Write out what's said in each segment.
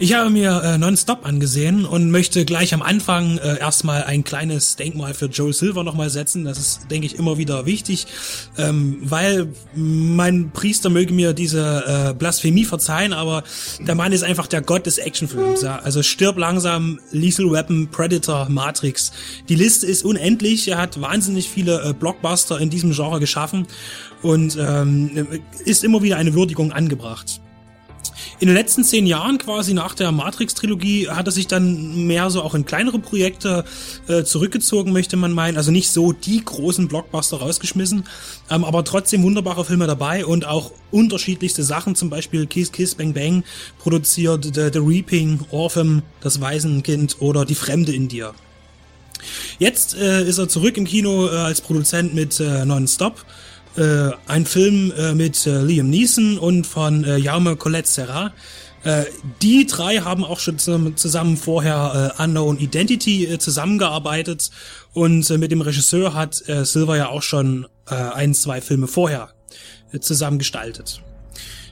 Ich habe mir äh, Nonstop angesehen und möchte gleich am Anfang äh, erstmal ein kleines Denkmal für Joe Silver nochmal setzen. Das ist, denke ich, immer wieder wichtig, ähm, weil mein Priester möge mir diese äh, Blasphemie verzeihen, aber der Mann ist einfach der Gott des Actionfilms. Ja? Also stirb langsam, Lethal Weapon, Predator, Matrix. Die Liste ist unendlich. Er hat wahnsinnig viele äh, Blockbuster in diesem Genre geschaffen und ähm, ist immer wieder eine Würdigung angebracht. In den letzten zehn Jahren, quasi nach der Matrix-Trilogie, hat er sich dann mehr so auch in kleinere Projekte äh, zurückgezogen, möchte man meinen. Also nicht so die großen Blockbuster rausgeschmissen, ähm, aber trotzdem wunderbare Filme dabei und auch unterschiedlichste Sachen, zum Beispiel Kiss Kiss Bang Bang produziert, The, The Reaping, Orphan, Das Waisenkind oder Die Fremde in dir. Jetzt äh, ist er zurück im Kino äh, als Produzent mit äh, Non-Stop äh, ein Film äh, mit äh, Liam Neeson und von äh, Jaume Colette Serra. Äh, die drei haben auch schon zusammen vorher äh, Unknown Identity äh, zusammengearbeitet und äh, mit dem Regisseur hat äh, Silver ja auch schon äh, ein, zwei Filme vorher zusammen gestaltet.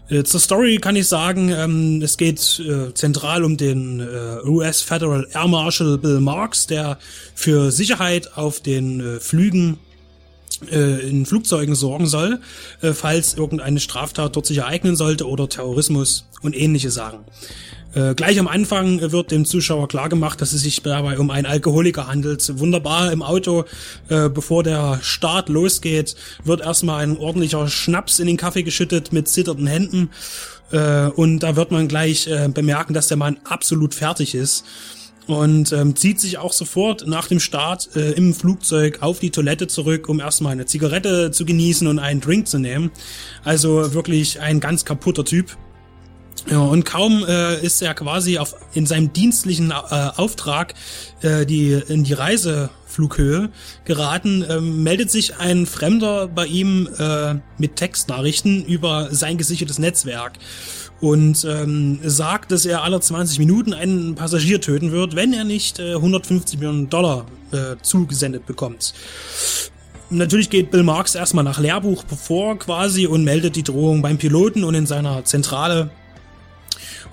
Äh, zur Story kann ich sagen, ähm, es geht äh, zentral um den äh, US Federal Air Marshal Bill Marks, der für Sicherheit auf den äh, Flügen in Flugzeugen sorgen soll, äh, falls irgendeine Straftat dort sich ereignen sollte oder Terrorismus und ähnliche Sachen. Äh, gleich am Anfang wird dem Zuschauer klargemacht, dass es sich dabei um einen Alkoholiker handelt. Wunderbar im Auto, äh, bevor der Start losgeht, wird erstmal ein ordentlicher Schnaps in den Kaffee geschüttet mit zitternden Händen. Äh, und da wird man gleich äh, bemerken, dass der Mann absolut fertig ist und ähm, zieht sich auch sofort nach dem Start äh, im Flugzeug auf die Toilette zurück, um erstmal eine Zigarette zu genießen und einen Drink zu nehmen. Also wirklich ein ganz kaputter Typ. Ja, und kaum äh, ist er quasi auf, in seinem dienstlichen äh, Auftrag äh, die, in die Reiseflughöhe geraten, äh, meldet sich ein Fremder bei ihm äh, mit Textnachrichten über sein gesichertes Netzwerk und ähm, sagt, dass er alle 20 Minuten einen Passagier töten wird, wenn er nicht äh, 150 Millionen Dollar äh, zugesendet bekommt. Natürlich geht Bill Marks erstmal nach Lehrbuch vor quasi und meldet die Drohung beim Piloten und in seiner Zentrale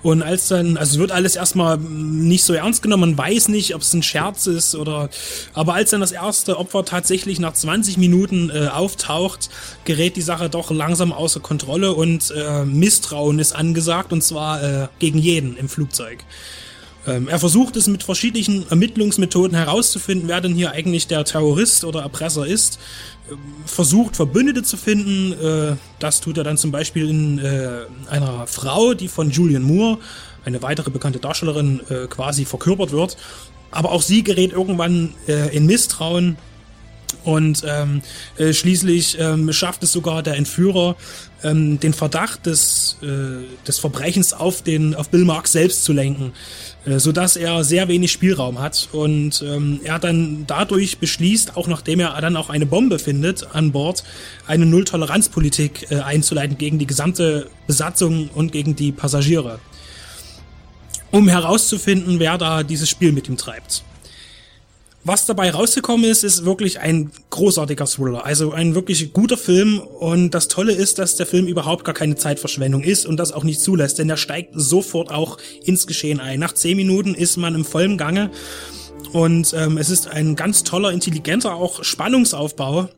und als dann, also wird alles erstmal nicht so ernst genommen, man weiß nicht, ob es ein Scherz ist oder, aber als dann das erste Opfer tatsächlich nach 20 Minuten äh, auftaucht, gerät die Sache doch langsam außer Kontrolle und äh, Misstrauen ist angesagt und zwar äh, gegen jeden im Flugzeug. Ähm, er versucht es mit verschiedenen Ermittlungsmethoden herauszufinden, wer denn hier eigentlich der Terrorist oder Erpresser ist. Ähm, versucht Verbündete zu finden. Äh, das tut er dann zum Beispiel in äh, einer Frau, die von Julian Moore, eine weitere bekannte Darstellerin, äh, quasi verkörpert wird. Aber auch sie gerät irgendwann äh, in Misstrauen und ähm, äh, schließlich ähm, schafft es sogar der Entführer, ähm, den Verdacht des, äh, des Verbrechens auf, den, auf Bill Marks selbst zu lenken, äh, sodass er sehr wenig Spielraum hat. Und ähm, er dann dadurch beschließt, auch nachdem er dann auch eine Bombe findet an Bord, eine Nulltoleranzpolitik äh, einzuleiten gegen die gesamte Besatzung und gegen die Passagiere. Um herauszufinden, wer da dieses Spiel mit ihm treibt. Was dabei rausgekommen ist, ist wirklich ein großartiger Thriller. Also ein wirklich guter Film. Und das Tolle ist, dass der Film überhaupt gar keine Zeitverschwendung ist und das auch nicht zulässt, denn er steigt sofort auch ins Geschehen ein. Nach zehn Minuten ist man im vollen Gange. Und ähm, es ist ein ganz toller, intelligenter auch Spannungsaufbau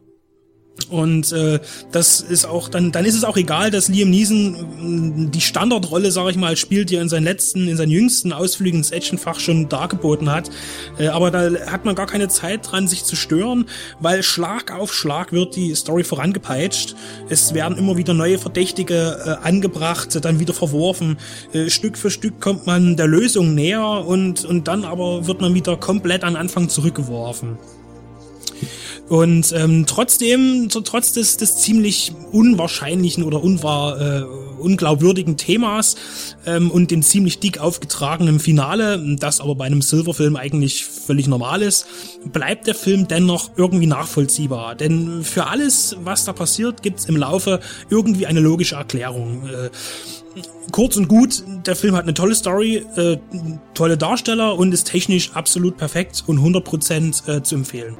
und äh, das ist auch dann, dann ist es auch egal, dass Liam Neeson die Standardrolle, sage ich mal, spielt, die er in seinen letzten, in seinen jüngsten Ausflügen ins Actionfach schon dargeboten hat. Äh, aber da hat man gar keine Zeit dran, sich zu stören, weil Schlag auf Schlag wird die Story vorangepeitscht. Es werden immer wieder neue Verdächtige äh, angebracht, dann wieder verworfen. Äh, Stück für Stück kommt man der Lösung näher und und dann aber wird man wieder komplett an Anfang zurückgeworfen. Und ähm, trotzdem, so, trotz des, des ziemlich unwahrscheinlichen oder unwahr, äh, unglaubwürdigen Themas ähm, und dem ziemlich dick aufgetragenen Finale, das aber bei einem Silverfilm eigentlich völlig normal ist, bleibt der Film dennoch irgendwie nachvollziehbar. Denn für alles, was da passiert, gibt's im Laufe irgendwie eine logische Erklärung. Äh, kurz und gut, der Film hat eine tolle Story, äh, tolle Darsteller und ist technisch absolut perfekt und 100% äh, zu empfehlen.